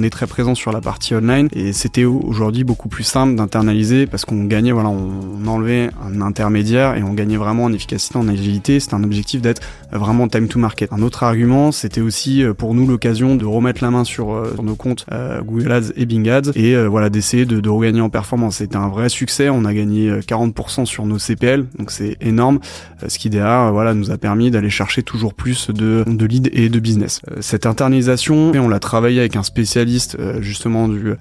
on est très présent sur la partie online et c'était aujourd'hui beaucoup plus simple d'internaliser parce qu'on gagnait, voilà, on enlevait un intermédiaire et on gagnait vraiment en efficacité, en agilité. C'était un objectif d'être vraiment time to market. Un autre argument, c'était aussi euh, pour nous l'occasion de remettre la main sur, euh, nos comptes euh, Google Ads et Bing Ads et voilà d'essayer de, regagner en performance. C'était un vrai succès. On a gagné 40% sur nos CPL, donc c'est énorme. Ce qui derrière, voilà, nous a permis d'aller chercher toujours plus de, de leads et de business. Cette internalisation, on l'a travaillé avec un spécialiste justement du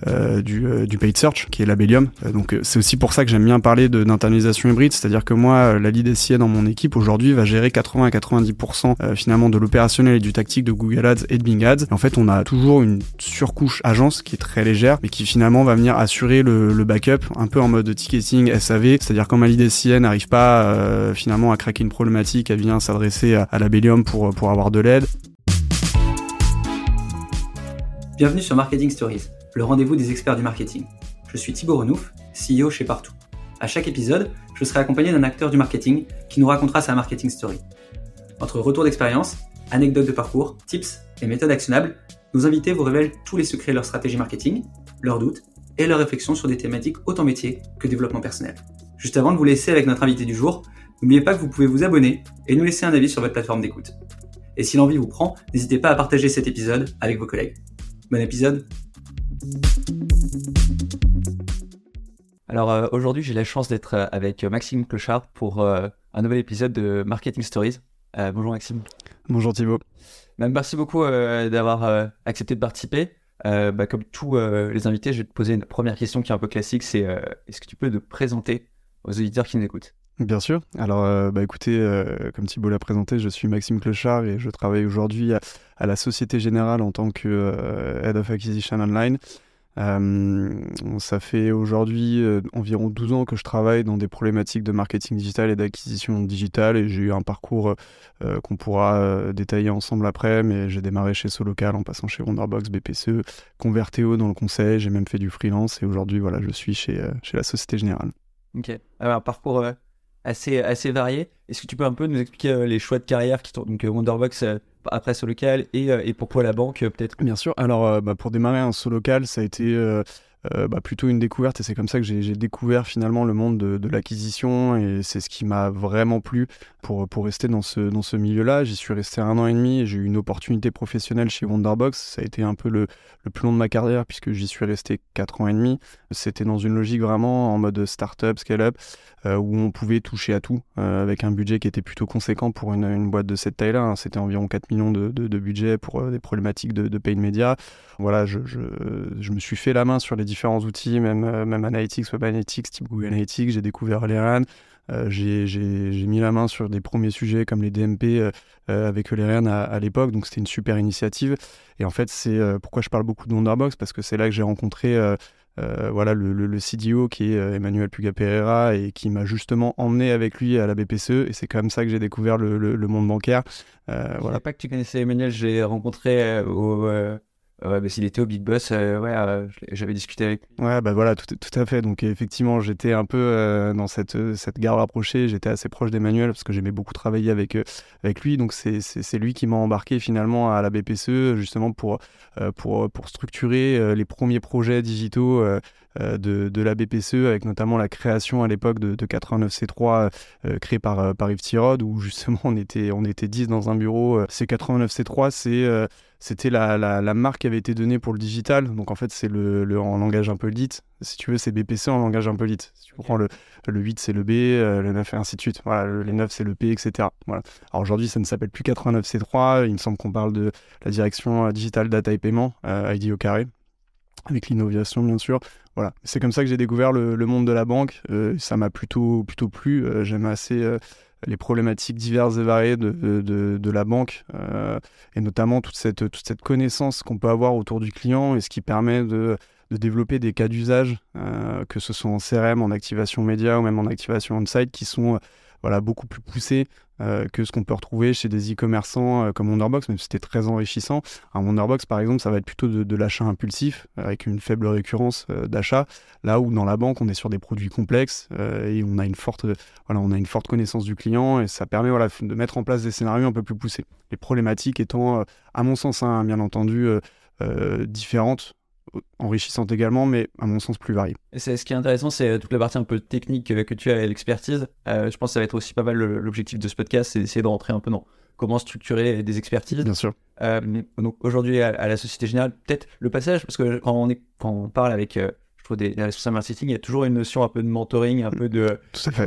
du, du paid search qui est Labellium. donc c'est aussi pour ça que j'aime bien parler d'internalisation hybride, c'est-à-dire que moi, la lead dans mon équipe aujourd'hui va gérer 80 à 90% finalement de l'opérationnel et du tactique de Google Ads et de Bing Ads. Et en fait, on a toujours une surcouche agence qui est très légère, mais qui finalement va venir assurer le, backup un peu en mode ticketing SAV, c'est-à-dire quand ma lead n'arrive pas euh, finalement à craquer une problématique, elle vient s'adresser à, à la Bellium pour, pour avoir de l'aide. Bienvenue sur Marketing Stories, le rendez-vous des experts du marketing. Je suis Thibaut Renouf, CEO chez Partout. À chaque épisode, je serai accompagné d'un acteur du marketing qui nous racontera sa marketing story. Entre retour d'expérience, anecdotes de parcours, tips et méthodes actionnables, nos invités vous révèlent tous les secrets de leur stratégie marketing, leurs doutes et leurs réflexions sur des thématiques autant métier que développement personnel. Juste avant de vous laisser avec notre invité du jour, n'oubliez pas que vous pouvez vous abonner et nous laisser un avis sur votre plateforme d'écoute. Et si l'envie vous prend, n'hésitez pas à partager cet épisode avec vos collègues. Bon épisode Alors euh, aujourd'hui j'ai la chance d'être euh, avec Maxime Clochard pour euh, un nouvel épisode de Marketing Stories. bonjour Maxime. Bonjour Thibaut. Bah, merci beaucoup euh, d'avoir euh, accepté de participer. Euh, bah, comme tous les invités, je vais te poser une première question qui est un peu classique, c'est est-ce que tu peux te présenter aux auditeurs qui nous écoutent? Bien sûr. Alors, bah, écoutez, comme Thibaut l'a présenté, je suis Maxime Clochard et je travaille aujourd'hui à, la Société Générale en tant que Head of Acquisition Online. Euh, ça fait aujourd'hui euh, environ 12 ans que je travaille dans des problématiques de marketing digital et d'acquisition digitale et j'ai eu un parcours euh, qu'on pourra détailler ensemble après, mais j'ai démarré chez Solocal en passant chez Wonderbox, BPCE, Convertéo dans le conseil, j'ai même fait du freelance et aujourd'hui voilà, je suis chez, chez la Société Générale. Ok, alors, parcours assez, assez varié. Est-ce que tu peux un peu nous expliquer les choix de carrière qui Donc Wonderbox après ce local et, euh, et pourquoi la banque euh, peut-être? Bien sûr. Alors euh, bah, pour démarrer un solo local, ça a été euh, bah, plutôt une découverte et c'est comme ça que j'ai découvert finalement le monde de, l'acquisition et c'est ce qui m'a vraiment plu pour, pour rester dans ce, dans ce milieu-là. J'y suis resté un an et demi et j'ai eu une opportunité professionnelle chez Wonderbox. Ça a été un peu le, le plus long de ma carrière puisque j'y suis resté 4 ans et demi. C'était dans une logique vraiment en mode startup, scale-up, euh, où on pouvait toucher à tout euh, avec un budget qui était plutôt conséquent pour une, une boîte de cette taille-là. Hein. C'était environ 4 millions de, de, de budget pour des problématiques de, de paid media. Voilà, je, je, je me suis fait la main sur les différents outils, même, euh, même Analytics, Web Analytics, type Google Analytics. J'ai découvert Leran. Euh, j'ai mis la main sur des premiers sujets comme les DMP euh, avec Leran à, à l'époque, donc c'était une super initiative. Et en fait, c'est pourquoi je parle beaucoup de Wonderbox, parce que c'est là que j'ai rencontré voilà, le, le, CDO qui est Emmanuel Puga et qui m'a justement emmené avec lui à la BPCE. Et c'est comme ça que j'ai découvert le, le, monde bancaire. Euh, voilà. pas que tu connaissais Emmanuel, j'ai rencontré au, Ouais, bah, s'il était au Big Boss, euh, ouais, euh, j'avais discuté avec lui. Ouais, bah voilà, tout, tout à fait. Donc effectivement, j'étais un peu euh, dans cette, cette gare rapprochée. J'étais assez proche d'Emmanuel parce que j'aimais beaucoup travailler avec, avec lui. Donc c'est lui qui m'a embarqué finalement à la BPCE justement pour, pour, pour structurer les premiers projets digitaux de, de, la BPCE, avec notamment la création à l'époque de, de 89C3 créé par, par Yves Tirod, où justement on était, on était 10 dans un bureau. C'est 89C3, c'est c'était la, la, marque qui avait été donnée pour le digital. Donc en fait, c'est le, le, en langage un peu lit. Si tu veux, c'est BPC en langage un peu lit. Si tu prends le, le 8, c'est le B, euh, le 9 et ainsi de suite. Voilà, les 9, c'est le P, etc. Voilà. Alors aujourd'hui, ça ne s'appelle plus 89C3. Il me semble qu'on parle de la direction euh, digital data et paiement, euh, ID au carré, avec l'innovation, bien sûr. Voilà. C'est comme ça que j'ai découvert le, le, monde de la banque. ça m'a plutôt, plutôt plu. J'aime assez les problématiques diverses et variées de, de, la banque, euh, et notamment toute cette, toute cette connaissance qu'on peut avoir autour du client et ce qui permet de, de développer des cas d'usage, euh, que ce soit en CRM, en activation média ou même en activation on-site, qui sont voilà, beaucoup plus poussé euh, que ce qu'on peut retrouver chez des e-commerçants euh, comme Wonderbox, même si c'était très enrichissant. Un Wonderbox, par exemple, ça va être plutôt de, l'achat impulsif, avec une faible récurrence euh, d'achat, là où dans la banque, on est sur des produits complexes et on a, une forte, voilà, on a une forte connaissance du client et ça permet voilà, de mettre en place des scénarios un peu plus poussés. Les problématiques étant, à mon sens, hein, bien entendu, différentes enrichissante également, mais à mon sens plus variée. C'est, ce qui est intéressant, c'est toute la partie un peu technique que tu as et l'expertise. je pense que ça va être aussi pas mal l'objectif de ce podcast, c'est d'essayer de rentrer un peu dans comment structurer des expertises. Bien sûr. donc aujourd'hui à, la Société Générale, peut-être le passage, parce que quand on, est, quand on parle avec je trouve des, responsables marketing, il y a toujours une notion un peu de mentoring, un peu de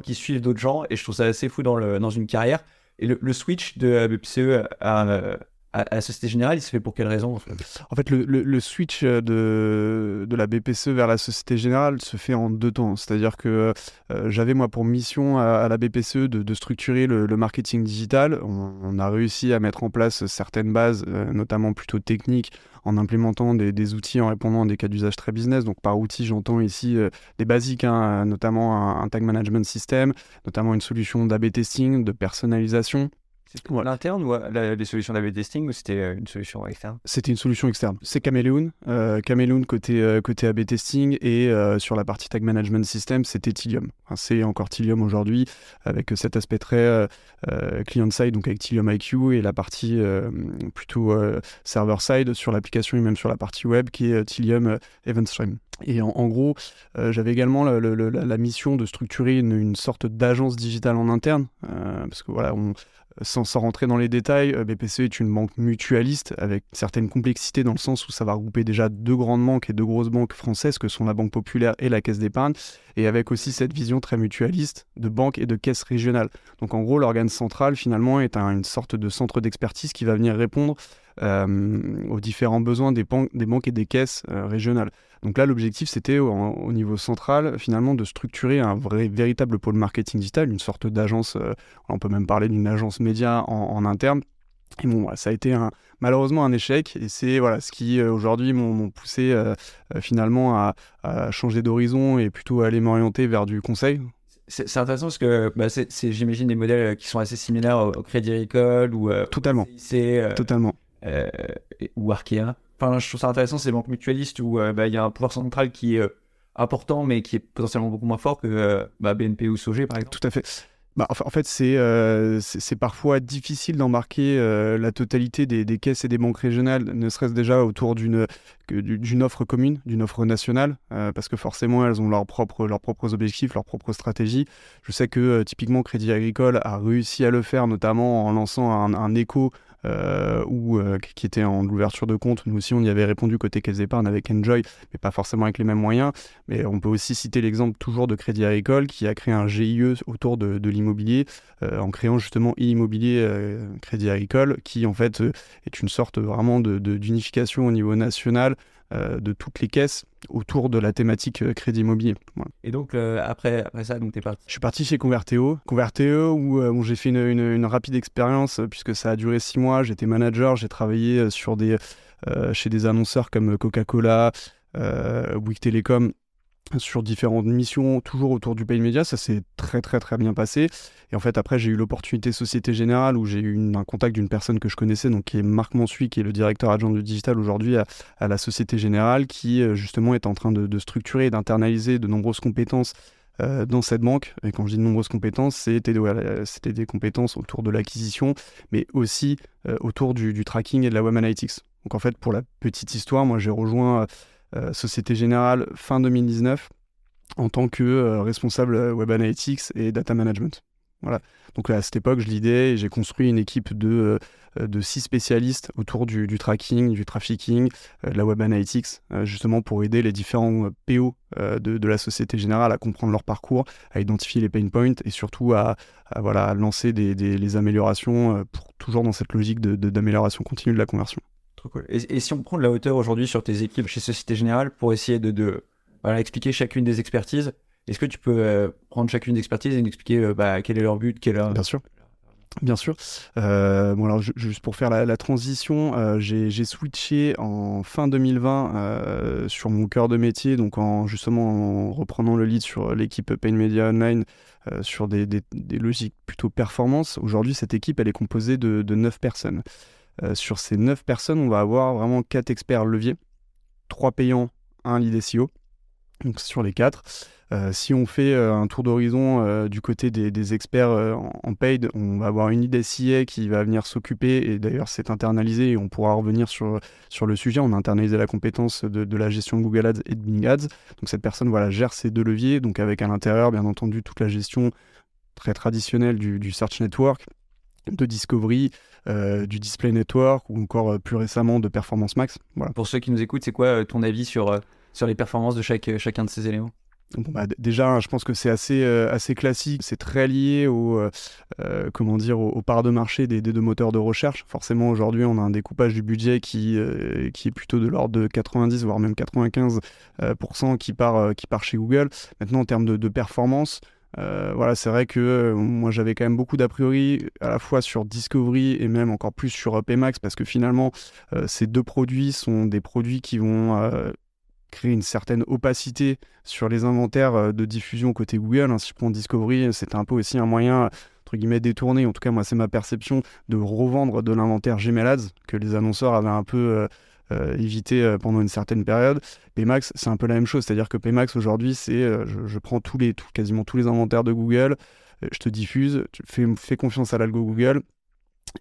qui suivent d'autres gens, et je trouve ça assez fou dans, le, dans une carrière. Et le, switch de BPCE à, à, la Société Générale, il se fait pour quelle raison En fait, le, le, switch de, de, la BPCE vers la Société Générale se fait en deux temps. C'est-à-dire que euh, j'avais moi pour mission à, la BPCE de, de structurer le, marketing digital. On, a réussi à mettre en place certaines bases, euh, notamment plutôt techniques, en implémentant des, des, outils en répondant à des cas d'usage très business. Donc par outils, j'entends ici euh, des basiques, hein, notamment un, un, tag management system, notamment une solution d'AB testing, de personnalisation. C'était l'interne ou euh, les solutions d'AB testing ou c'était euh, une solution externe? C'était une solution externe. C'est Caméléon. Euh, Caméléon côté, côté AB testing et sur la partie tag management system, c'était Tilium. c'est encore Tilium aujourd'hui avec cet aspect très client-side, donc avec Tilium IQ et la partie plutôt server-side sur l'application et même sur la partie web qui est Tilium EventStream. Et en, gros, j'avais également la, mission de structurer une, une sorte d'agence digitale en interne, parce que voilà, on, sans, rentrer dans les détails, euh, BPCE est une banque mutualiste avec certaines complexités dans le sens où ça va regrouper déjà deux grandes banques et deux grosses banques françaises que sont la Banque Populaire et la Caisse d'épargne, et avec aussi cette vision très mutualiste de banque et de caisse régionale. Donc en gros, l'organe central finalement est une sorte de centre d'expertise qui va venir répondre aux différents besoins des, des, banques et des caisses euh, régionales. Donc là, l'objectif, c'était au, niveau central, finalement, de structurer un vrai, véritable pôle marketing digital, une sorte d'agence, euh, on peut même parler d'une agence média en, interne. Et bon, ça a été un, malheureusement un échec, et c'est voilà, ce qui aujourd'hui m'ont poussé finalement à, changer d'horizon et plutôt à aller m'orienter vers du conseil. C'est intéressant parce que bah, c'est, j'imagine, des modèles qui sont assez similaires au, Crédit Agricole ou Totalement. Totalement. Euh, ou Arkea. Enfin, je trouve ça intéressant, ces banques mutualistes où euh, bah, il y a un pouvoir central qui est euh, important, mais qui est potentiellement beaucoup moins fort que bah, BNP ou Sogé, par exemple. Tout à fait. Bah, en fait, c'est parfois difficile d'embarquer la totalité des, caisses et des banques régionales, ne serait-ce déjà autour d'une offre commune, d'une offre nationale, parce que forcément, elles ont leurs propres, leurs propres objectifs, leurs propres stratégies. Je sais que typiquement, Crédit Agricole a réussi à le faire, notamment en lançant un, un écho euh, ou euh, qui était en ouverture de compte. Nous aussi, on y avait répondu côté caisse avec Enjoy, mais pas forcément avec les mêmes moyens. Mais on peut aussi citer l'exemple toujours de Crédit Agricole qui a créé un GIE autour de, l'immobilier euh, en créant justement immobilier Crédit Agricole qui en fait est une sorte vraiment d'unification de, au niveau national de toutes les caisses autour de la thématique euh, crédit immobilier. Et donc euh, après, après ça, donc es parti Je suis parti chez Converteo. Converteo où, j'ai fait une, rapide expérience puisque ça a duré six mois. J'étais manager, j'ai travaillé sur des, chez des annonceurs comme Coca-Cola, Bouygues Telecom sur différentes missions, toujours autour du pay media. Ça s'est très très très bien passé. Et en fait, après, j'ai eu l'opportunité Société Générale où j'ai eu un contact d'une personne que je connaissais, donc qui est Marc Mansuy, qui est le directeur adjoint du digital aujourd'hui à, la Société Générale, qui euh, justement est en train de, structurer et d'internaliser de nombreuses compétences euh, dans cette banque. Et quand je dis de nombreuses compétences, c'était des compétences autour de l'acquisition, mais aussi euh, autour du, du, tracking et de la web analytics. Donc en fait, pour la petite histoire, moi j'ai rejoint euh, Société Générale fin 2019 en tant que euh, responsable euh, Web Analytics et Data Management. Voilà. Donc à cette époque, je l'idée et j'ai construit une équipe de, de six spécialistes autour du, tracking, du trafficking, de la web analytics, justement pour aider les différents PO de, la Société Générale à comprendre leur parcours, à identifier les pain points et surtout à, voilà, lancer des, les améliorations pour toujours dans cette logique d'amélioration continue de la conversion. Et, si on prend de la hauteur aujourd'hui sur tes équipes chez Société Générale pour essayer de, expliquer chacune des expertises, est-ce que tu peux euh, prendre chacune des expertises et nous expliquer euh, bah, quel est leur but, quel est Bien sûr. Bien sûr. Euh, bon alors juste pour faire la, transition, j'ai switché en fin 2020 sur mon cœur de métier, donc en justement en reprenant le lead sur l'équipe Pain Media Online sur des, logiques plutôt performance. Aujourd'hui, cette équipe elle est composée de, de 9 personnes. Euh, sur ces 9 personnes, on va avoir vraiment 4 experts leviers, 3 payants, 1 lead SEO. Donc sur les quatre. Euh, si on fait euh, un tour d'horizon du côté des, experts en, paid, on va avoir une idée SIA qui va venir s'occuper, et d'ailleurs c'est internalisé, et on pourra revenir sur, sur le sujet. On a internalisé la compétence de, la gestion de Google Ads et de Bing Ads. Donc cette personne voilà, gère ces deux leviers, donc avec à l'intérieur, bien entendu, toute la gestion très traditionnelle du, Search Network, de Discovery, du Display Network ou encore plus récemment de Performance Max. Voilà. Pour ceux qui nous écoutent, c'est quoi ton avis sur, sur les performances de chaque, chacun de ces éléments? Bah, déjà, je pense que c'est assez, euh, assez classique. C'est très lié au, euh, euh, comment dire, aux, parts de marché des, deux moteurs de recherche. Forcément, aujourd'hui, on a un découpage du budget qui, qui est plutôt de l'ordre de 90, voire même 95% qui, part, qui part chez Google. Maintenant, en termes de, performance, voilà, c'est vrai que moi j'avais quand même beaucoup d'a priori à la fois sur Discovery et même encore plus sur Pmax parce que finalement ces deux produits sont des produits qui vont créer une certaine opacité sur les inventaires euh, de diffusion côté Google. Hein. Si je prends Discovery, c'était un peu aussi un moyen entre guillemets détourné, en tout cas moi c'est ma perception, de revendre de l'inventaire Gmail Ads que les annonceurs avaient un peu euh, euh, évité pendant une certaine période. Pmax, c'est un peu la même chose, c'est-à-dire que Pmax aujourd'hui, c'est je, prends tous les, quasiment tous les inventaires de Google, je te diffuse, tu fais, confiance à l'algo Google,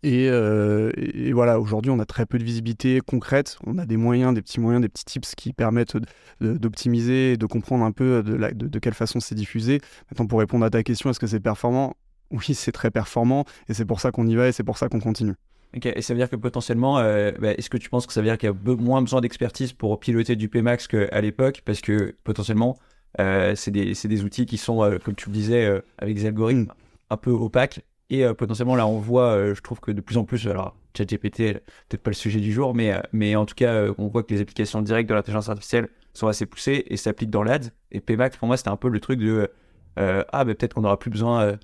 euh, et, voilà, aujourd'hui, on a très peu de visibilité concrète. On a des moyens, des petits moyens, des petits tips qui permettent d'optimiser et de comprendre un peu de, quelle façon c'est diffusé. Maintenant, pour répondre à ta question, est-ce que c'est performant? Oui, c'est très performant et c'est pour ça qu'on y va et c'est pour ça qu'on continue. Ok, et ça veut dire que potentiellement, euh, bah, est-ce que tu penses que ça veut dire qu'il y a moins besoin d'expertise pour piloter du PMAX qu'à l'époque? Parce que potentiellement, euh, c'est des, des, outils qui sont, comme tu le disais, avec des algorithmes un peu opaques et euh, potentiellement, là, on voit, euh, je trouve que de plus en plus, alors ChatGPT, peut-être pas le sujet du jour, mais, euh, en tout cas, on voit que les applications directes de l'intelligence artificielle sont assez poussées et s'appliquent dans l'AD. Et PMAX, pour moi, c'était un peu le truc de Ah, mais peut-être qu'on n'aura plus besoin.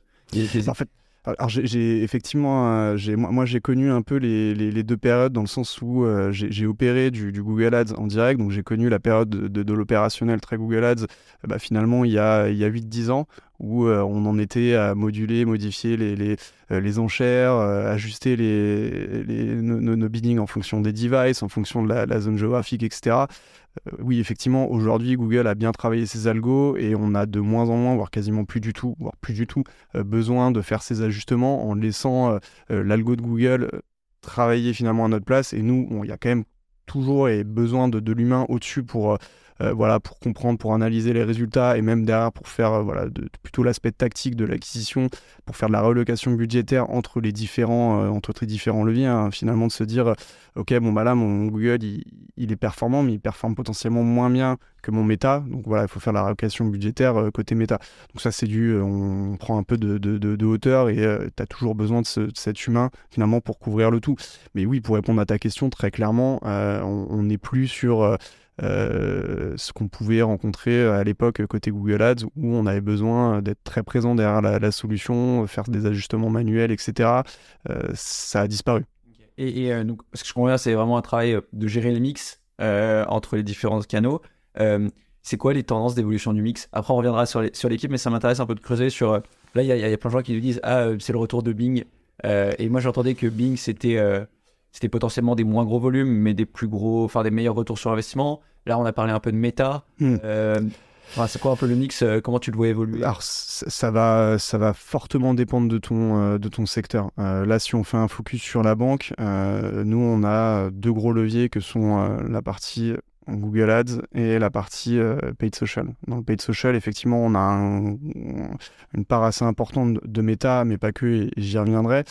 Alors j'ai effectivement, euh, moi, j'ai connu un peu les, deux périodes dans le sens où euh, j'ai opéré du, Google Ads en direct, donc j'ai connu la période de, l'opérationnel très Google Ads, euh, bah, finalement il y a, a 8-10 ans, où on en était à moduler, modifier les, les, enchères, ajuster les, nos, biddings en fonction des devices, en fonction de la, la zone géographique, etc. Euh, oui, effectivement, aujourd'hui, Google a bien travaillé ses algos et on a de moins en moins, voire quasiment plus du tout, voire plus du tout, euh, besoin de faire ces ajustements en laissant euh, l'algo de Google travailler finalement à notre place. Et nous, il y a quand même toujours et besoin de, l'humain au-dessus pour voilà, pour comprendre, pour analyser les résultats et même derrière pour faire euh, de, plutôt l'aspect tactique de l'acquisition, pour faire de la relocation budgétaire entre les différents, euh, entre les différents leviers. Hein. finalement, de se dire, ok, bon, bah là, mon Google, il, est performant, mais il performe potentiellement moins bien que mon méta. Donc voilà, il faut faire la relocation budgétaire côté méta. Donc ça, c'est du, on prend un peu de, de, de hauteur et tu as toujours besoin de, cet humain finalement pour couvrir le tout. Mais oui, pour répondre à ta question, très clairement, on n'est plus sur euh, ce qu'on pouvait rencontrer à l'époque côté Google Ads où on avait besoin d'être très présent derrière la, solution, faire des ajustements manuels, etc. Euh, ça a disparu. Et, euh, ce que je comprends c'est vraiment un travail de gérer le mix entre les différents canaux. c'est quoi les tendances d'évolution du mix? Après, on reviendra sur l'équipe, mais ça m'intéresse un peu de creuser sur. Là, il y, a plein de gens qui nous disent Ah, c'est le retour de Bing. et moi, j'entendais que Bing, c'était c'était potentiellement des moins gros volumes, mais des plus gros, enfin des meilleurs retours sur investissement. Là, on a parlé un peu de méta. Hmm. Euh, c'est quoi un peu le mix euh, Comment tu le vois évoluer? Alors, ça va, ça va fortement dépendre de ton, euh, de ton secteur. là, si on fait un focus sur la banque, nous, on a deux gros leviers que sont la partie Google Ads et la partie paid social. Dans le paid social, effectivement, on a une part assez importante de méta, mais pas que, j'y reviendrai.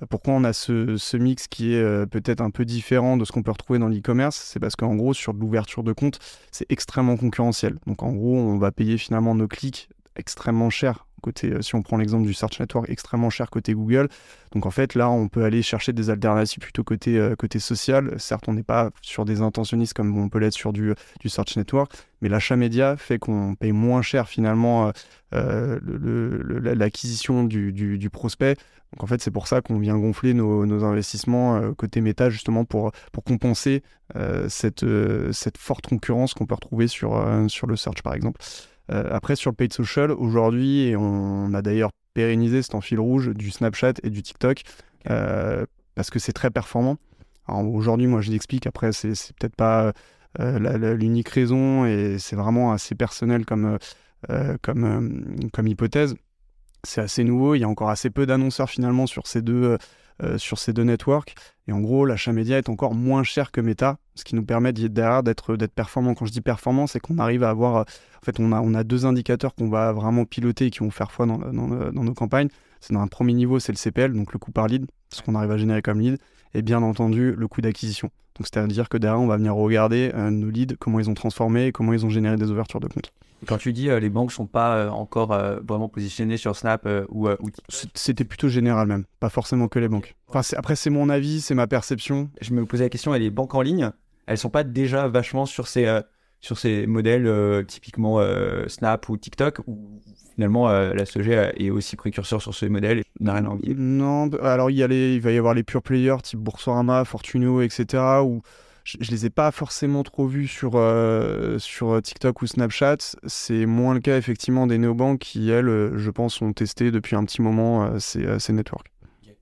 Euh, pourquoi on a ce, mix qui est euh, peut-être un peu différent de ce qu'on peut retrouver dans l'e-commerce? C'est parce qu'en gros, sur l'ouverture de compte, c'est extrêmement concurrentiel. Donc en gros, on va payer finalement nos clics extrêmement cher côté, euh, si on prend l'exemple du Search Network, extrêmement cher côté Google. Donc en fait, là, on peut aller chercher des alternatives plutôt côté, euh, côté social. Certes, on n'est pas sur des intentionnistes comme on peut l'être sur du, du Search Network, mais l'achat média fait qu'on paye moins cher finalement euh, l'acquisition du, du, prospect. Donc en fait, c'est pour ça qu'on vient gonfler nos, nos investissements côté méta, justement pour, pour compenser cette, cette forte concurrence qu'on peut retrouver sur, sur le search, par exemple. Euh, après, sur le paid social, aujourd'hui, et on, a d'ailleurs pérennisé cet en fil rouge du Snapchat et du TikTok, euh, parce que c'est très performant. Aujourd'hui, moi, je l'explique, après, c'est peut-être pas l'unique raison, et c'est vraiment assez personnel comme, comme, comme hypothèse. C'est assez nouveau, il y a encore assez peu d'annonceurs finalement sur ces deux, sur ces deux networks. Et en gros, l'achat média est encore moins cher que Meta, ce qui nous permet derrière d'être performant. Quand je dis performant, c'est qu'on arrive à avoir. En fait, on a, on a deux indicateurs qu'on va vraiment piloter et qui vont faire foi dans, dans, dans nos campagnes. C'est dans un premier niveau, c'est le CPL, donc le coût par lead, ce qu'on arrive à générer comme lead, et bien entendu le coût d'acquisition. Donc c'est-à-dire que derrière, on va venir regarder euh, nos leads, comment ils ont transformé, comment ils ont généré des ouvertures de compte. Quand tu dis euh, les banques sont pas euh, encore vraiment positionnées sur Snap ou, C'était plutôt général même, pas forcément que les banques. Enfin, après, c'est mon avis, c'est ma perception. Je me posais la question, les banques en ligne, elles sont pas déjà vachement sur ces, sur ces modèles typiquement Snap ou TikTok ou finalement, euh, la SEG est aussi précurseur sur ce modèle et n'a rien à envier. Non, bah, alors il, y il va y avoir les pure players type Boursorama, Fortunio, etc. où je, ne les ai pas forcément trop vus sur, euh, sur TikTok ou Snapchat. C'est moins le cas effectivement des néobanques qui, elles, je pense, ont testé depuis un petit moment euh, ces, ces, networks.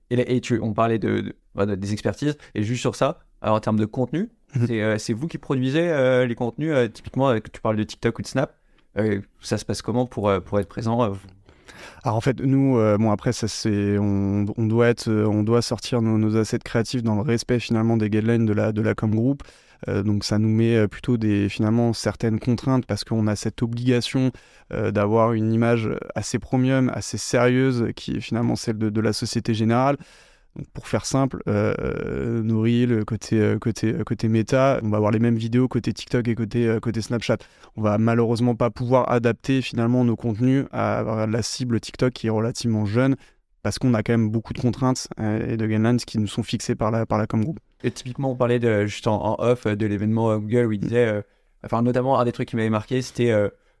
Et, tu, on parlait de, des expertises, et juste sur ça, alors en termes de contenu, mhm. c'est vous qui produisez les contenus, typiquement, tu parles de TikTok ou de Snap, euh, ça se passe comment pour, euh, pour être présent euh, alors en fait, nous, bon après, c'est, on, doit sortir nos, assets créatifs dans le respect finalement des guidelines de la de com group. donc ça nous met plutôt des finalement certaines contraintes parce qu'on a cette obligation d'avoir une image assez premium, assez sérieuse, qui est finalement celle de la société générale pour faire simple, euh, nos reels côté, euh, côté, euh, côté méta, on va avoir les mêmes vidéos côté TikTok et côté, euh, côté Snapchat. On va malheureusement pas pouvoir adapter finalement nos contenus à, la cible TikTok qui est relativement jeune parce qu'on a quand même beaucoup de contraintes et de guidelines qui nous sont fixées par la, par la com group. Et typiquement, on parlait de, juste en, off de l'événement Google où il disait, enfin notamment un des trucs qui m'avait marqué, c'était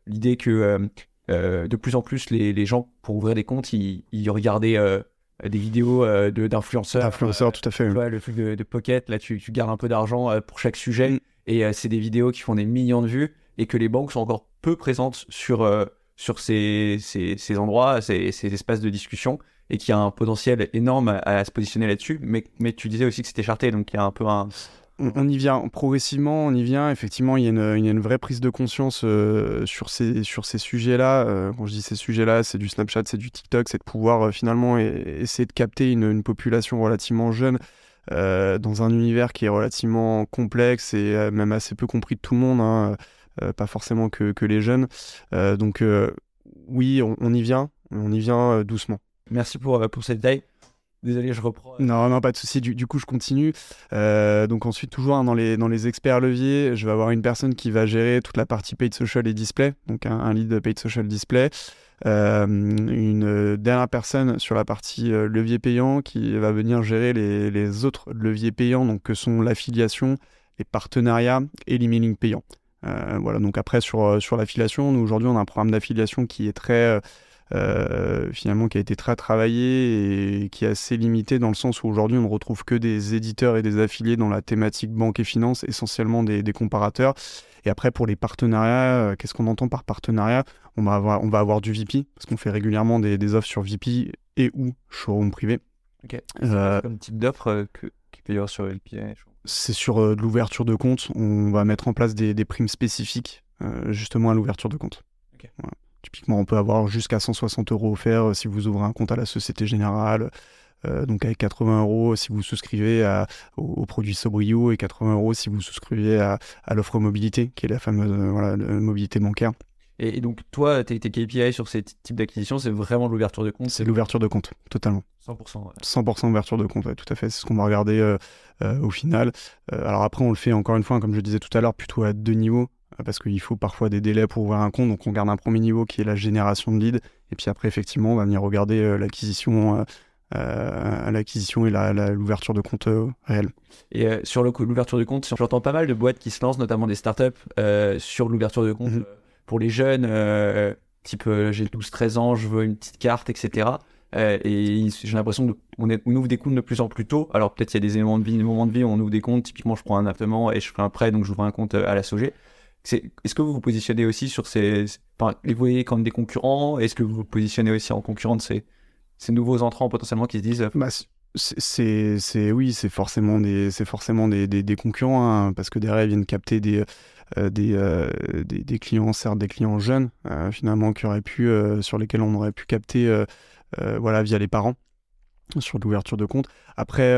l'idée que de plus en plus les, les, gens pour ouvrir des comptes, ils, ils regardaient euh, des vidéos euh, d'influenceurs. D'influenceurs, tout à fait. le truc de, Pocket, là, tu, tu, gardes un peu d'argent euh, pour chaque sujet. Mm. Et c'est des vidéos qui font des millions de vues et que les banques sont encore peu présentes sur, sur ces, ces, ces endroits, ces, ces, espaces de discussion et qui a un potentiel énorme à, à se positionner là-dessus. Mais, mais tu disais aussi que c'était charté, donc il y a un peu un, on, y vient progressivement, on y vient. Effectivement, il y a une, vraie prise de conscience euh, sur ces, ces sujets-là. Euh, quand je dis ces sujets-là, c'est du Snapchat, c'est du TikTok, c'est de pouvoir euh, finalement essayer de capter une, population relativement jeune dans un univers qui est relativement complexe et même assez peu compris de tout le monde, hein, pas forcément que, les jeunes. donc oui, on, y vient, on y vient doucement. Merci pour, pour cette détail. Désolé, je reprends. Non, non, pas de souci. Du, coup, je continue. Euh, donc ensuite, toujours hein, dans, les, dans les experts leviers, je vais avoir une personne qui va gérer toute la partie paid social et display, donc un, lead paid social display. Euh, une dernière personne sur la partie euh, levier payant qui va venir gérer les, les autres leviers payants, donc que sont l'affiliation, les partenariats et l'emailing payant. voilà, donc après sur, sur l'affiliation, nous aujourd'hui on a un programme d'affiliation qui est très euh, finalement qui a été très travaillé et qui est assez limité dans le sens où aujourd'hui on ne retrouve que des éditeurs et des affiliés dans la thématique banque et finance, essentiellement des, comparateurs. Et après pour les partenariats, euh, qu'est-ce qu'on entend par partenariat? On va, avoir, on va avoir du VP, parce qu'on fait régulièrement des, offres sur VP et ou showroom privé. Ok. Euh, comme type d'offre qui peut y avoir sur LPA C'est sur de l'ouverture de compte. On va mettre en place des, primes spécifiques justement à l'ouverture de compte. Typiquement, on peut avoir jusqu'à 160 euros offerts euh, si vous ouvrez un compte à la Société Générale. Euh, donc avec 80 euros si vous souscrivez à, au, produit Sobrio et 80 euros si vous souscrivez à, l'offre mobilité, qui est la fameuse euh, mobilité bancaire. Et, donc toi, tes, tes, KPI sur ces types d'acquisition, c'est vraiment l'ouverture de compte? C'est l'ouverture de compte, totalement. 100%. 100% ouverture de compte, tout à fait. C'est ce qu'on va regarder au final. alors après, on le fait encore une fois, comme je disais tout à l'heure, plutôt à deux niveaux parce qu'il faut parfois des délais pour ouvrir un compte. Donc on garde un premier niveau qui est la génération de leads. Et puis après, effectivement, on va venir regarder euh, l'acquisition. Euh, euh, l'acquisition et l'ouverture de compte réel. Et sur l'ouverture de compte, j'entends pas mal de boîtes qui se lancent, notamment des startups, sur l'ouverture de compte mhm. pour les jeunes, type j'ai 12-13 ans, je veux une petite carte, etc. et j'ai l'impression qu'on on ouvre des comptes de plus en plus tôt. Alors peut-être il y a des éléments de vie, des moments de vie où on ouvre des comptes. Typiquement, je prends un appartement et je fais un prêt, donc j'ouvre un compte à la SOG. Est-ce que vous vous positionnez aussi sur ces. Les voyez comme des concurrents Est-ce que vous vous positionnez aussi en concurrent de ces, nouveaux entrants potentiellement qui se disent. Bah, c'est oui, c'est forcément des c'est forcément des, des, concurrents hein, parce que derrière ils viennent capter des euh, euh, des, des, clients certes des clients jeunes euh, finalement qui auraient pu sur lesquels on aurait pu capter voilà via les parents sur l'ouverture de compte. Après,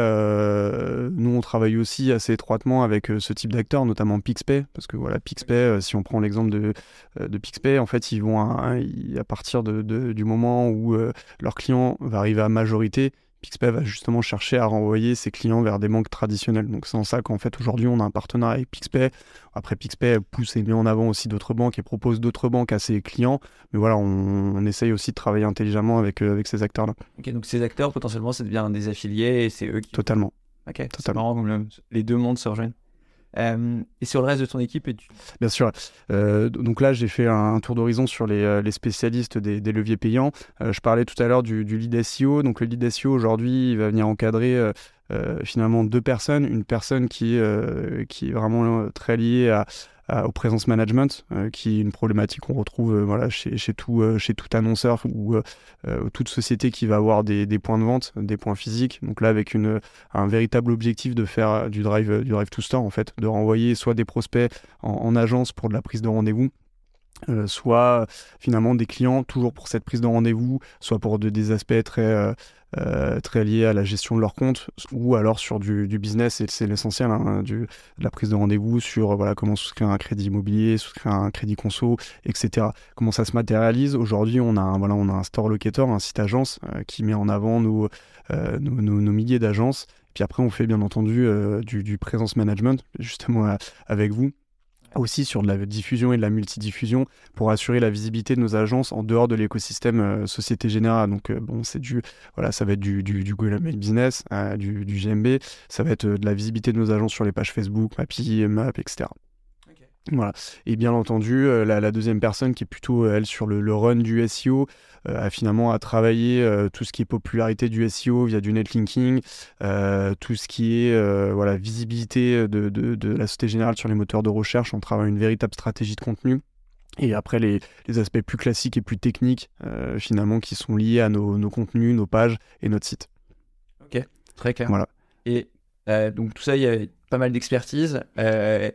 nous, on travaille aussi assez étroitement avec ce type d'acteurs, notamment Pixpay, parce que voilà, Pixpay, si on prend l'exemple de, de Pixpay, en fait, ils vont à, à partir de, du moment où leur client va arriver à majorité, Pixpay va justement chercher à renvoyer ses clients vers des banques traditionnelles. Donc c'est en ça qu'en fait aujourd'hui on a un partenariat avec Pixpay. Après Pixpay pousse et met en avant aussi d'autres banques et propose d'autres banques à ses clients. Mais voilà, on, essaye aussi de travailler intelligemment avec, euh, avec ces acteurs-là. Ok, donc ces acteurs potentiellement ça devient des affiliés et c'est eux qui... Totalement. Ok, totalement. les deux mondes se rejoignent. Euh, et sur le reste de ton équipe Bien sûr. Euh, donc là, j'ai fait un, tour d'horizon sur les, euh, spécialistes des, leviers payants. je parlais tout à l'heure du, du, lead SEO. Donc le lead SEO, aujourd'hui, il va venir encadrer finalement deux personnes. Une personne qui, qui est vraiment très liée à, au présence management, euh, qui est une problématique qu'on retrouve euh, voilà, chez, tout, euh, chez tout annonceur ou toute société qui va avoir des, points de vente, des points physiques. Donc là, avec une, un véritable objectif de faire du drive, du drive to store, en fait, de renvoyer soit des prospects en agence pour de la prise de rendez-vous, euh, soit finalement des clients toujours pour cette prise de rendez-vous, soit pour des aspects très, euh, euh, très liés à la gestion de leur compte, ou alors sur du, business, et c'est l'essentiel hein, de la prise de rendez-vous sur voilà, comment souscrire un crédit immobilier, souscrire un crédit conso, etc. Comment ça se matérialise? Aujourd'hui, on, a un, voilà, on a un store locator, un site agence qui met en avant nos, nos, nos, milliers d'agences. Puis après, on fait bien entendu du, du présence management, justement avec vous aussi sur de la diffusion et de la multidiffusion pour assurer la visibilité de nos agences en dehors de l'écosystème euh, Société Générale. Donc euh, bon, c'est du voilà, ça va être du, Google Business, euh, du, du, GMB, ça va être de la visibilité de nos agences sur les pages Facebook, Mappy, Map, etc. Voilà. Et bien entendu, euh, la, deuxième personne qui est plutôt, euh, elle, sur le, run du SEO, euh, a finalement à travailler tout ce qui est popularité du SEO via du netlinking, tout ce qui est voilà, visibilité de, de, la Société Générale sur les moteurs de recherche. On travaille une véritable stratégie de contenu. Et après, les, les aspects plus classiques et plus techniques, finalement, qui sont liés à nos, nos, contenus, nos pages et notre site. Ok, très clair. Voilà. Et donc tout ça, il y a pas mal d'expertise. Euh,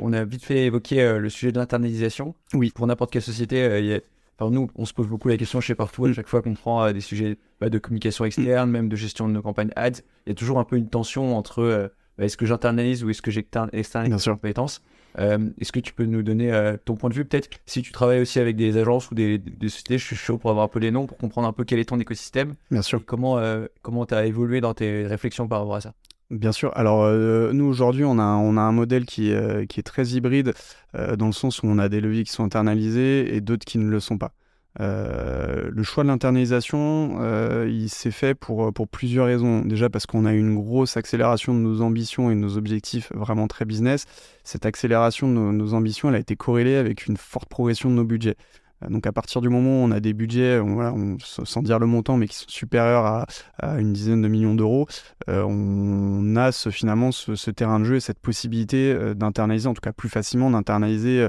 on a vite fait évoquer euh, le sujet de l'internalisation. Oui. Pour n'importe quelle société, euh, nous, on se pose beaucoup la question chez Partout, à mm. chaque fois qu'on prend des sujets bah, de communication externe, même de gestion de nos campagnes ads, il y a toujours un peu une tension entre bah, est-ce que j'internalise ou est-ce que j'externalise les compétences? est-ce que tu peux nous donner ton point de vue? Peut-être si tu travailles aussi avec des agences ou des, des, sociétés, je suis chaud pour avoir un peu les noms, pour comprendre un peu quel est ton écosystème. Bien sûr. comment comment tu as évolué dans tes réflexions par rapport à ça Bien sûr. Alors, euh, nous, aujourd'hui, on a, on a un modèle qui, euh, qui est très hybride, euh, dans le sens où on a des leviers qui sont internalisés et d'autres qui ne le sont pas. le choix de l'internalisation, il s'est fait pour, pour plusieurs raisons. Déjà parce qu'on a eu une grosse accélération de nos ambitions et de nos objectifs vraiment très business. Cette accélération de nos ambitions, elle a été corrélée avec une forte progression de nos budgets. Euh, donc à partir du moment où on a des budgets, voilà, sans dire le montant, mais qui sont supérieurs à, une dizaine de millions d'euros, euh, on a ce, finalement ce, terrain de jeu et cette possibilité euh, d'internaliser, en tout cas plus facilement d'internaliser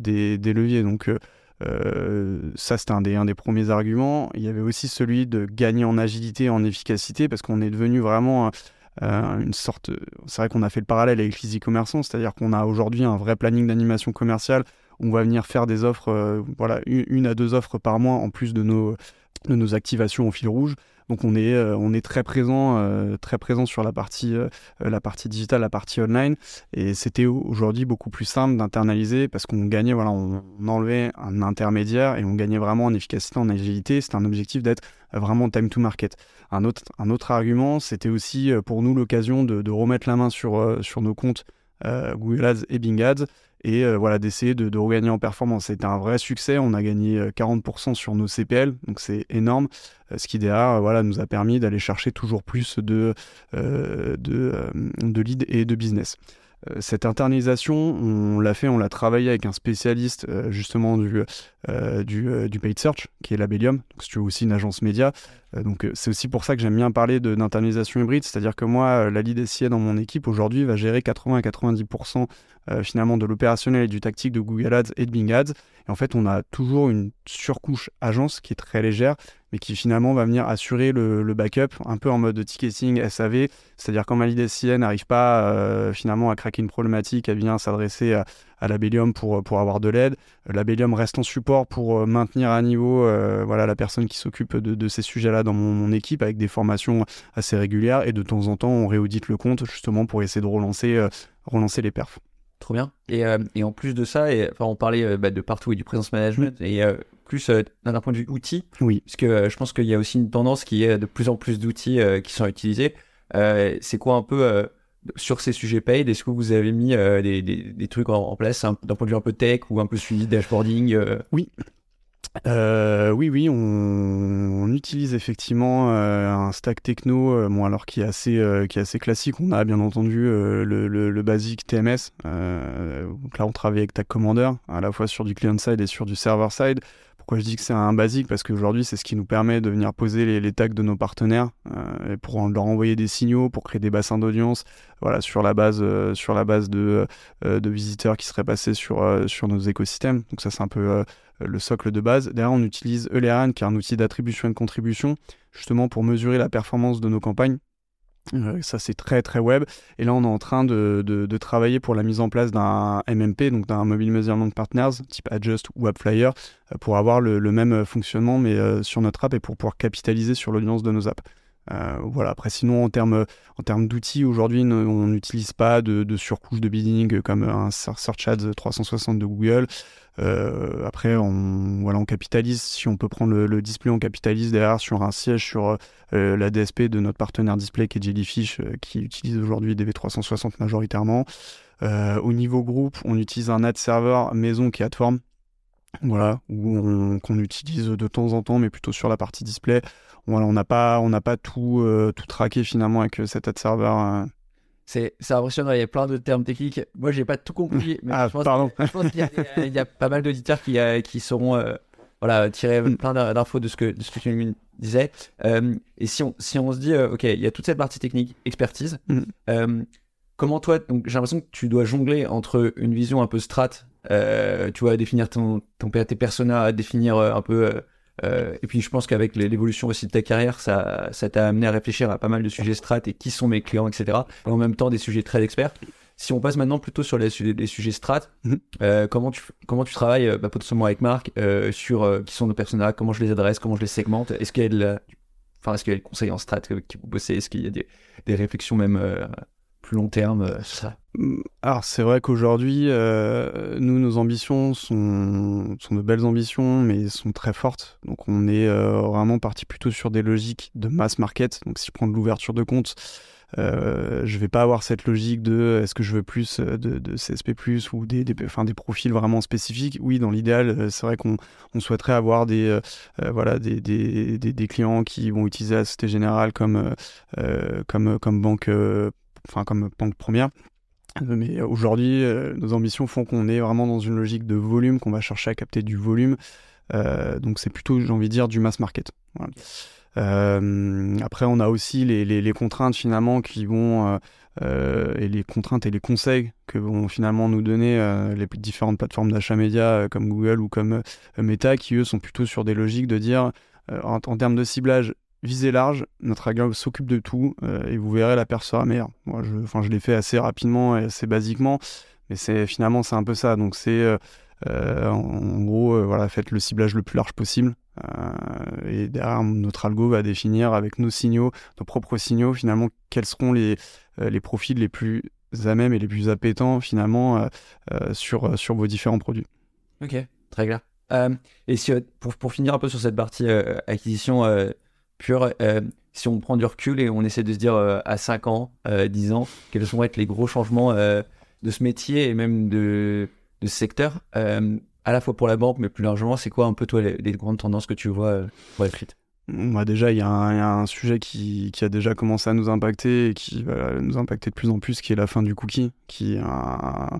des, leviers. Donc ça, c'était un des, un des premiers arguments. Il y avait aussi celui de gagner en agilité, en efficacité, parce qu'on est devenu vraiment... une sorte. C'est vrai qu'on a fait le parallèle avec les e-commerçants, c'est-à-dire qu'on a aujourd'hui un vrai planning d'animation commerciale on va venir faire des offres, euh, voilà, une, à deux offres par mois en plus de nos, activations au fil rouge. Donc on est, euh, très présent, euh, très présent sur la partie, la partie digitale, la partie online. Et c'était aujourd'hui beaucoup plus simple d'internaliser parce qu'on gagnait, voilà, on, enlevait un intermédiaire et on gagnait vraiment en efficacité, en agilité. C'était un objectif d'être vraiment time to market. Un autre, argument, c'était aussi pour nous l'occasion de, de, remettre la main sur, sur nos comptes Google Ads et Bing Ads et euh, voilà d'essayer de, regagner en performance. C'était un vrai succès, on a gagné 40% euh, sur nos CPL, donc c'est énorme, euh, ce qui derrière voilà, nous a permis d'aller chercher toujours plus de, de, de leads et de business. Cette internalisation, on l'a fait, on l'a travaillé avec un spécialiste justement du, du, du, paid search, qui est Labellium, donc si tu veux aussi une agence média. Donc c'est aussi pour ça que j'aime bien parler d'internalisation hybride, c'est-à-dire que moi, la lead dans mon équipe aujourd'hui va gérer 80 à 90% finalement de l'opérationnel et du tactique de Google Ads et de Bing Ads. Et en fait, on a toujours une surcouche agence qui est très légère, mais qui finalement va venir assurer le, backup, un peu en mode ticketing SAV, c'est-à-dire quand ma lead n'arrive pas finalement à craquer une problématique, elle vient s'adresser à, à Labellium pour, pour avoir de l'aide. Labellium reste en support pour maintenir à niveau voilà, la personne qui s'occupe de, ces sujets-là dans mon, équipe avec des formations assez régulières et de temps en temps on réaudite le compte justement pour essayer de relancer, relancer les perfs. Trop bien. Et, euh, et, en plus de ça, et, enfin, on parlait euh, bah, de partout et du présence management, et euh, plus d'un point de vue outil, oui. parce que je pense qu'il y a aussi une tendance qui est de plus en plus d'outils qui sont utilisés. c'est quoi un peu sur ces sujets paid Est-ce que vous avez mis des, des, des, trucs en, place d'un point de vue un peu tech ou un peu suivi dashboarding Oui, euh, oui, oui, on, utilise effectivement euh, un stack techno, euh, alors qui est assez, qui est assez classique. On a bien entendu le, le, basique TMS. donc là, on travaille avec Tag Commander, à la fois sur du client side et sur du server side. Je dis que c'est un basique Parce qu'aujourd'hui, c'est ce qui nous permet de venir poser les, tags de nos partenaires et pour leur envoyer des signaux, pour créer des bassins d'audience, voilà, sur la base, sur la base de, de visiteurs qui seraient passés sur, sur nos écosystèmes. Donc ça, c'est un peu le socle de base. Derrière, on utilise Eleran, qui est un outil d'attribution et de contribution, justement pour mesurer la performance de nos campagnes. Ça, c'est très très web. Et là, on est en train de, de, travailler pour la mise en place d'un MMP, donc d'un Mobile Measurement Partners, type Adjust ou AppFlyer, euh, pour avoir le, même fonctionnement, mais euh, sur notre app et pour pouvoir capitaliser sur l'audience de nos apps. Voilà. Après, sinon, en termes d'outils, aujourd'hui, on n'utilise pas de, surcouche de bidding comme un Search Ads 360 de Google. Euh, après, on, voilà, on capitalise, si on peut prendre le, display, on capitalise derrière sur un siège sur euh, la DSP de notre partenaire display qui est Jellyfish, euh, qui utilise aujourd'hui DV360 majoritairement. au niveau groupe, on utilise un ad server maison qui est AdForm, voilà, qu'on utilise de temps en temps, mais plutôt sur la partie display. Voilà, on n'a pas, on pas tout, tout traqué finalement avec cet ad server c'est impressionnant, il y a plein de termes techniques. Moi, j'ai pas tout compris, mais ah, je pense, pardon. qu'il y, a pas mal d'auditeurs qui, euh, qui sauront euh, voilà, tirer mm. plein d'infos de ce que, de ce que tu disais. Euh, et si on, si on se dit, OK, il y a toute cette partie technique, expertise, mm. comment toi, j'ai l'impression que tu dois jongler entre une vision un peu strat, tu vois, définir ton, ton tes persona, définir un peu euh, et puis je pense qu'avec l'évolution aussi de ta carrière, ça t'a amené à réfléchir à pas mal de sujets strat et qui sont mes clients, etc. Et en même temps des sujets très experts. Si on passe maintenant plutôt sur les, sujets strat, mhm. euh, comment, tu, comment tu travailles euh, bah, potentiellement avec Marc sur qui sont nos personnages, comment je les adresse, comment je les segmente? Est-ce qu'il y a Enfin, est-ce qu'il y a des conseils en strat qui vous bossez? Est-ce qu'il y a des, des réflexions même plus long terme euh, ça alors c'est vrai qu'aujourd'hui, euh, nous, nos ambitions sont, sont, de belles ambitions, mais sont très fortes. Donc on est euh, vraiment parti plutôt sur des logiques de mass market. Donc si je prends de l'ouverture de compte, euh, je vais pas avoir cette logique de est-ce que je veux plus de, de CSP+, ou des, des, enfin, des profils vraiment spécifiques. Oui, dans l'idéal, c'est vrai qu'on on souhaiterait avoir des, voilà, des, des, des, clients qui vont utiliser la Société Générale comme, comme, comme banque enfin comme banque première. Euh, mais aujourd'hui, euh, nos ambitions font qu'on est vraiment dans une logique de volume, qu'on va chercher à capter du volume. Euh, donc c'est plutôt, j'ai envie de dire, du mass market. après, on a aussi les, contraintes finalement qui vont et les contraintes et les conseils que vont finalement nous donner les différentes plateformes d'achat média comme Google ou comme Meta, qui eux sont plutôt sur des logiques de dire en termes de ciblage, visez large, notre algorithme s'occupe de tout euh, et vous verrez la paire sera meilleure. Moi, je, je l'ai fait assez rapidement et assez basiquement, mais c'est finalement c'est un peu ça. Donc c'est euh, euh, en, gros voilà, faites le ciblage le plus large possible et derrière notre algo va définir avec nos signaux, nos propres signaux finalement quels seront les les profils les plus à même et les plus appétants finalement sur sur vos différents produits. Ok, très clair. et si, pour, pour finir un peu sur cette partie acquisition pure. Euh, si on prend du recul et on essaie de se dire euh, à 5 ans, 10 euh, ans, quels vont être les gros changements de ce métier et même de, ce secteur, à la fois pour la banque, mais plus largement, c'est quoi un peu toi les, grandes tendances que tu vois pour suite bah déjà, il y, a un sujet qui, qui, a déjà commencé à nous impacter et qui va nous impacter de plus en plus, qui est la fin du cookie, qui a,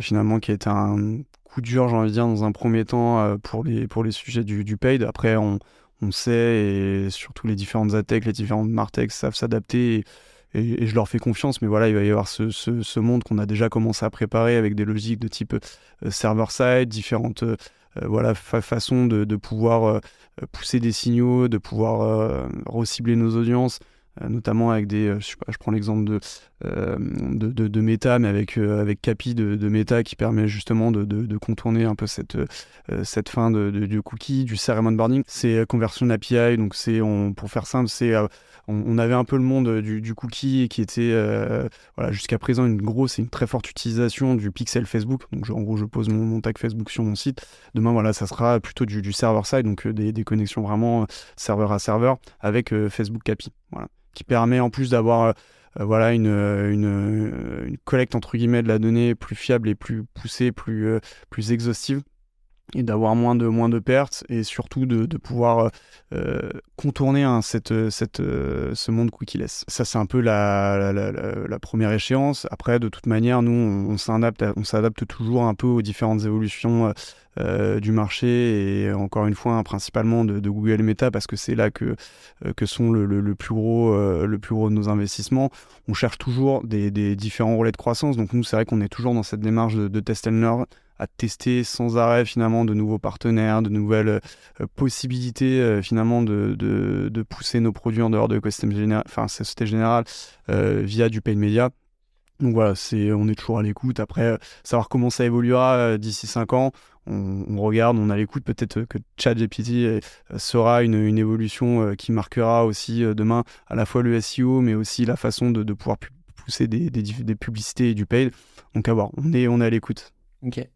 finalement qui a été un coup dur, j'ai envie de dire, dans un premier temps pour les, pour les sujets du, du paid. Après, on, on sait, et surtout les différentes attaques, les différentes martech savent s'adapter. Et, je leur fais confiance, mais voilà, il va y avoir ce, monde qu'on a déjà commencé à préparer avec des logiques de type server-side, différentes voilà, façons de, pouvoir pousser des signaux, de pouvoir recibler nos audiences. Euh, notamment avec des, euh, je, prends l'exemple de, euh, de, de, Meta, mais avec, avec Capi de, Meta qui permet justement de, contourner un peu cette, cette fin du cookie, du server onboarding. C'est conversion API, donc c'est, pour faire simple, c'est on, avait un peu le monde du, cookie qui était voilà, jusqu'à présent une grosse et une très forte utilisation du pixel Facebook. Donc en gros, je pose mon, tag Facebook sur mon site. Demain, voilà, ça sera plutôt du, server-side, donc des, des, connexions vraiment serveur à serveur avec Facebook API. Voilà qui permet en plus d'avoir euh, euh, voilà une, euh, une, collecte entre guillemets de la donnée plus fiable et plus poussée, plus, plus exhaustive et d'avoir moins de, moins de pertes et surtout de, pouvoir contourner hein, cette, cette, ce monde cookie-less. Ça, c'est un peu la, la, première échéance. Après, de toute manière, nous, on, on s'adapte toujours un peu aux différentes évolutions du marché et encore une fois hein, principalement de, Google et Meta parce que c'est là que, euh, que sont le, plus gros, euh, le plus gros de nos investissements. On cherche toujours des, différents relais de croissance. Donc nous c'est vrai qu'on est toujours dans cette démarche de, test and learn à tester sans arrêt finalement de nouveaux partenaires, de nouvelles possibilités finalement de, de, pousser nos produits en dehors de l'écosystème général, enfin Société Générale via du paid media. Donc voilà, c'est, on est toujours à l'écoute. Après, savoir comment ça évoluera d'ici 5 ans, on, regarde, on a l'écoute, peut-être que ChatGPT euh, sera une, évolution euh, qui marquera aussi euh, demain à la fois le SEO, mais aussi la façon de, pouvoir pousser des, des, publicités et du paid. Donc à voir, on est, on est à l'écoute. Ok.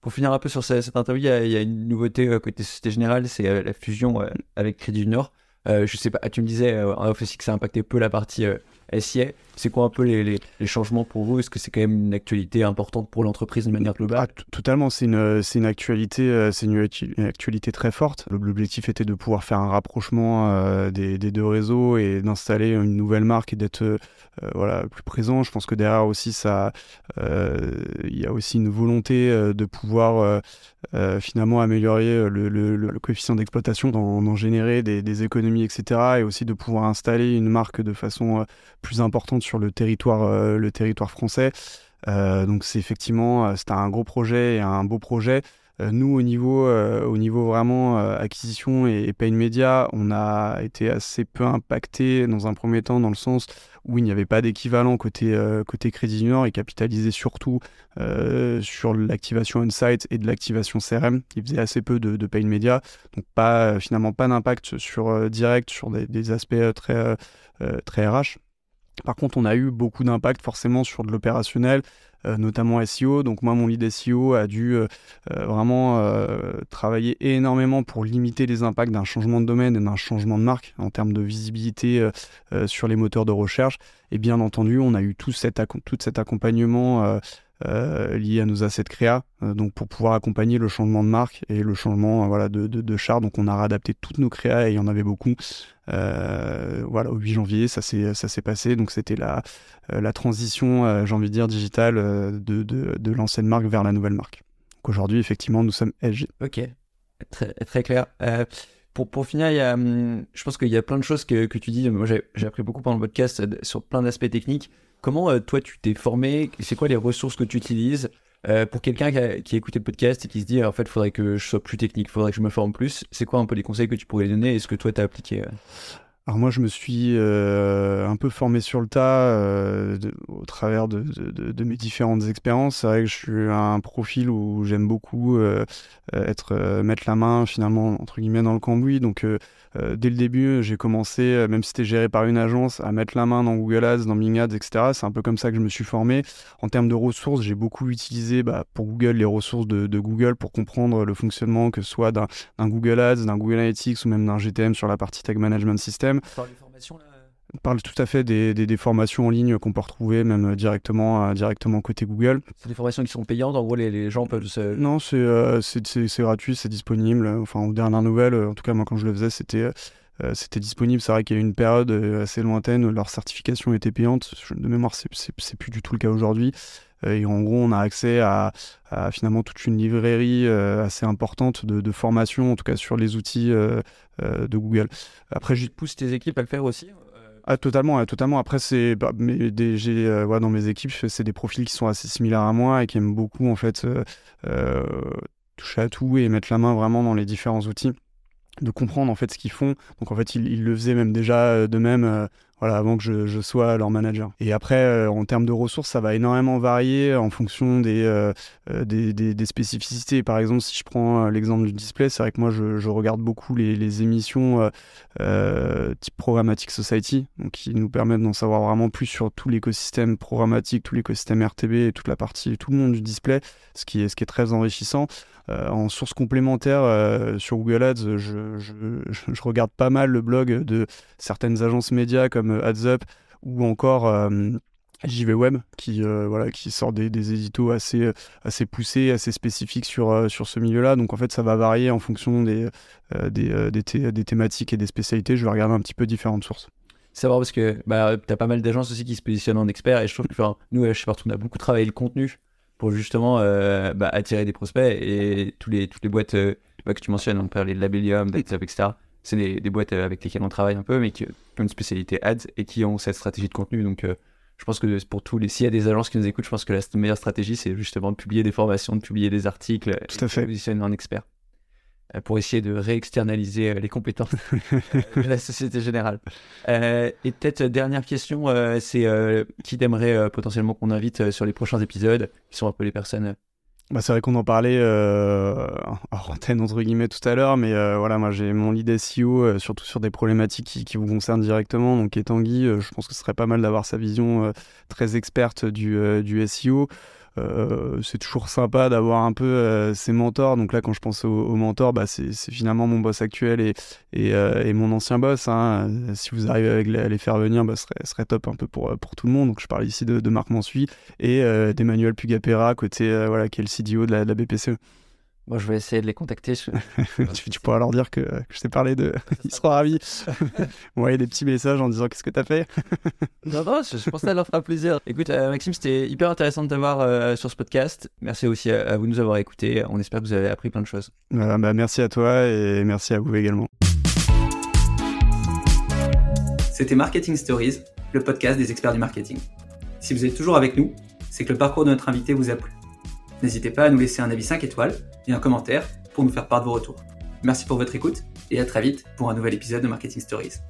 pour finir un peu sur cette, interview, il y, a, une nouveauté côté Société Générale, c'est la fusion avec Crédit du Nord. Je sais pas, tu me disais en aussi que ça impactait peu la partie SIA. C'est quoi un peu les, changements pour vous? Est-ce que c'est quand même une actualité importante pour l'entreprise de manière globale? Ah, Totalement, c'est une, une, actualité, euh, une, actualité très forte. L'objectif était de pouvoir faire un rapprochement euh, des, deux réseaux et d'installer une nouvelle marque et d'être euh, voilà, plus présent. Je pense que derrière aussi, il y a aussi une volonté de pouvoir finalement améliorer le, coefficient d'exploitation, d'en générer des, économies, etc. Et aussi de pouvoir installer une marque de façon plus importante sur le territoire, euh, français. Euh, donc c'est effectivement, euh, un gros projet et un beau projet. Nous, au niveau, au niveau vraiment acquisition et, et pay media, on a été assez peu impacté dans un premier temps, dans le sens où il n'y avait pas d'équivalent côté, côté Crédit Nord et capitalisé surtout sur l'activation on-site et de l'activation CRM, qui faisait assez peu de, de pay media. Donc, pas, finalement, pas d'impact sur, direct sur des, des aspects très, très RH. Par contre, on a eu beaucoup d'impact forcément sur de l'opérationnel, euh, notamment SEO. Donc moi, mon lead SEO a dû euh, euh, vraiment travailler énormément pour limiter les impacts d'un changement de domaine et d'un changement de marque en termes de visibilité sur les moteurs de recherche. Et bien entendu, on a eu tout cet, tout cet accompagnement euh, liés à nos assets créa, euh, donc pour pouvoir accompagner le changement de marque et le changement euh, voilà, de, de, char. Donc on a réadapté toutes nos créas et il y en avait beaucoup. voilà, au 8 janvier, ça s'est, ça s'est passé. Donc c'était la, la transition, j'ai envie de dire, digitale de, de, de l'ancienne marque vers la nouvelle marque. Donc aujourd'hui, effectivement, nous sommes LG. Ok, très, très clair. Pour, pour, finir, il y a, hum, je pense qu'il y a plein de choses que, que tu dis. Moi, j'ai, appris beaucoup pendant le podcast sur plein d'aspects techniques. Comment euh, toi tu t'es formé? C'est quoi les ressources que tu utilises euh, pour quelqu'un qui a, qui écouté le podcast et qui se dit en fait il faudrait que je sois plus technique, il faudrait que je me forme plus, c'est quoi un peu les conseils que tu pourrais donner Est-ce que toi tu as appliqué euh? Alors moi, je me suis un peu formé sur le tas au travers de, de, mes différentes expériences. C'est vrai que je suis un profil où j'aime beaucoup être mettre la main finalement entre guillemets dans le cambouis. Euh, dès le début, j'ai commencé, euh, même si c'était géré par une agence, à mettre la main dans Google Ads, dans Bing Ads, etc. C'est un peu comme ça que je me suis formé. En termes de ressources, j'ai beaucoup utilisé bah, pour Google les ressources de, Google pour comprendre le fonctionnement, que ce soit d'un Google Ads, d'un Google Analytics ou même d'un GTM sur la partie Tag Management System. Parle tout à fait des, des, formations en ligne qu'on peut retrouver même directement, euh, directement côté Google. C'est des formations qui sont payantes, en gros les, les gens peuvent se... Non, euh, c'est gratuit, c'est disponible. Enfin, aux dernières nouvelles, en tout cas moi quand je le faisais, c'était euh, c'était disponible. C'est vrai qu'il y a eu une période assez lointaine, leur certification était payante. De mémoire, c'est plus du tout le cas aujourd'hui. et en gros, on a accès à, finalement toute une librairie assez importante de, de, formation, en tout cas sur les outils de Google. Après, je pousse tes équipes à le faire aussi ah, totalement, totalement. Après, c'est bah, dans mes équipes, c'est des profils qui sont assez similaires à moi et qui aiment beaucoup en fait toucher à tout et mettre la main vraiment dans les différents outils de comprendre en fait ce qu'ils font. Donc en fait, ils, le faisaient même déjà euh, de même euh, voilà, avant que je, sois leur manager. Et après, euh, en termes de ressources, ça va énormément varier en fonction des, des, spécificités. Par exemple, si je prends l'exemple du display, c'est vrai que moi, je, regarde beaucoup les, émissions type Programmatic Society, donc qui nous permettent d'en savoir vraiment plus sur tout l'écosystème programmatique, tout l'écosystème RTB et toute la partie, tout le monde du display, ce qui est, ce qui est très enrichissant. Euh, en source complémentaire euh, sur Google Ads, je, je, regarde pas mal le blog de certaines agences médias comme AdsUp ou encore euh, JV Web qui, voilà, qui sort des, des, éditos assez, assez poussés, assez spécifiques sur, sur ce milieu-là. Donc en fait, ça va varier en fonction des, des, des, thématiques et des spécialités. Je vais regarder un petit peu différentes sources. C'est parce que bah, tu as pas mal d'agences aussi qui se positionnent en experts et je trouve que nous, je sais pas, on a beaucoup travaillé le contenu pour justement euh, bah, attirer des prospects. Et tous les, toutes les boîtes euh, bah, que tu mentionnes, on parle de Labellium, etc. C'est des, des, boîtes euh, avec lesquelles on travaille un peu, mais qui, ont une spécialité ads et qui ont cette stratégie de contenu. Donc, je pense que pour tous les, s'il y a des agences qui nous écoutent, je pense que la meilleure stratégie, c'est justement de publier des formations, de publier des articles, Tout à fait. de positionner en expert. Euh, pour essayer de réexternaliser euh, les compétences de la Société Générale. Euh, et peut-être dernière question, c'est qui t'aimerais potentiellement qu'on invite sur les prochains épisodes, qui sont un peu les personnes bah, c'est vrai qu'on en parlait euh, en antenne entre guillemets tout à l'heure, mais voilà, moi j'ai mon lead SEO surtout sur des problématiques qui, qui, vous concernent directement, donc est Tanguy. je pense que ce serait pas mal d'avoir sa vision très experte du, du SEO. Euh, c'est toujours sympa d'avoir un peu euh, ses mentors. Donc là, quand je pense aux, mentors, bah, c'est finalement mon boss actuel et, euh, mon ancien boss. Hein. Si vous arrivez à les faire venir, bah, ce serait, top un peu pour, tout le monde. Donc je parle ici de, Marc Mansuy et d'Emmanuel Pugapera, côté, voilà, qui est le CDO de la BPCE. Moi, je vais essayer de les contacter. tu, pourras leur dire que, je t'ai parlé de. Ils seront ravis. Envoyer des petits messages en disant qu'est-ce que t'as fait? non, non, je, pense que ça leur fera plaisir. Écoute, euh, Maxime, c'était hyper intéressant de t'avoir euh, sur ce podcast. Merci aussi à, vous de nous avoir écoutés. On espère que vous avez appris plein de choses. bah, merci à toi et merci à vous également. C'était Marketing Stories, le podcast des experts du marketing. Si vous êtes toujours avec nous, c'est que le parcours de notre invité vous a plu. N'hésitez pas à nous laisser un avis 5 étoiles et un commentaire pour nous faire part de vos retours. Merci pour votre écoute et à très vite pour un nouvel épisode de Marketing Stories.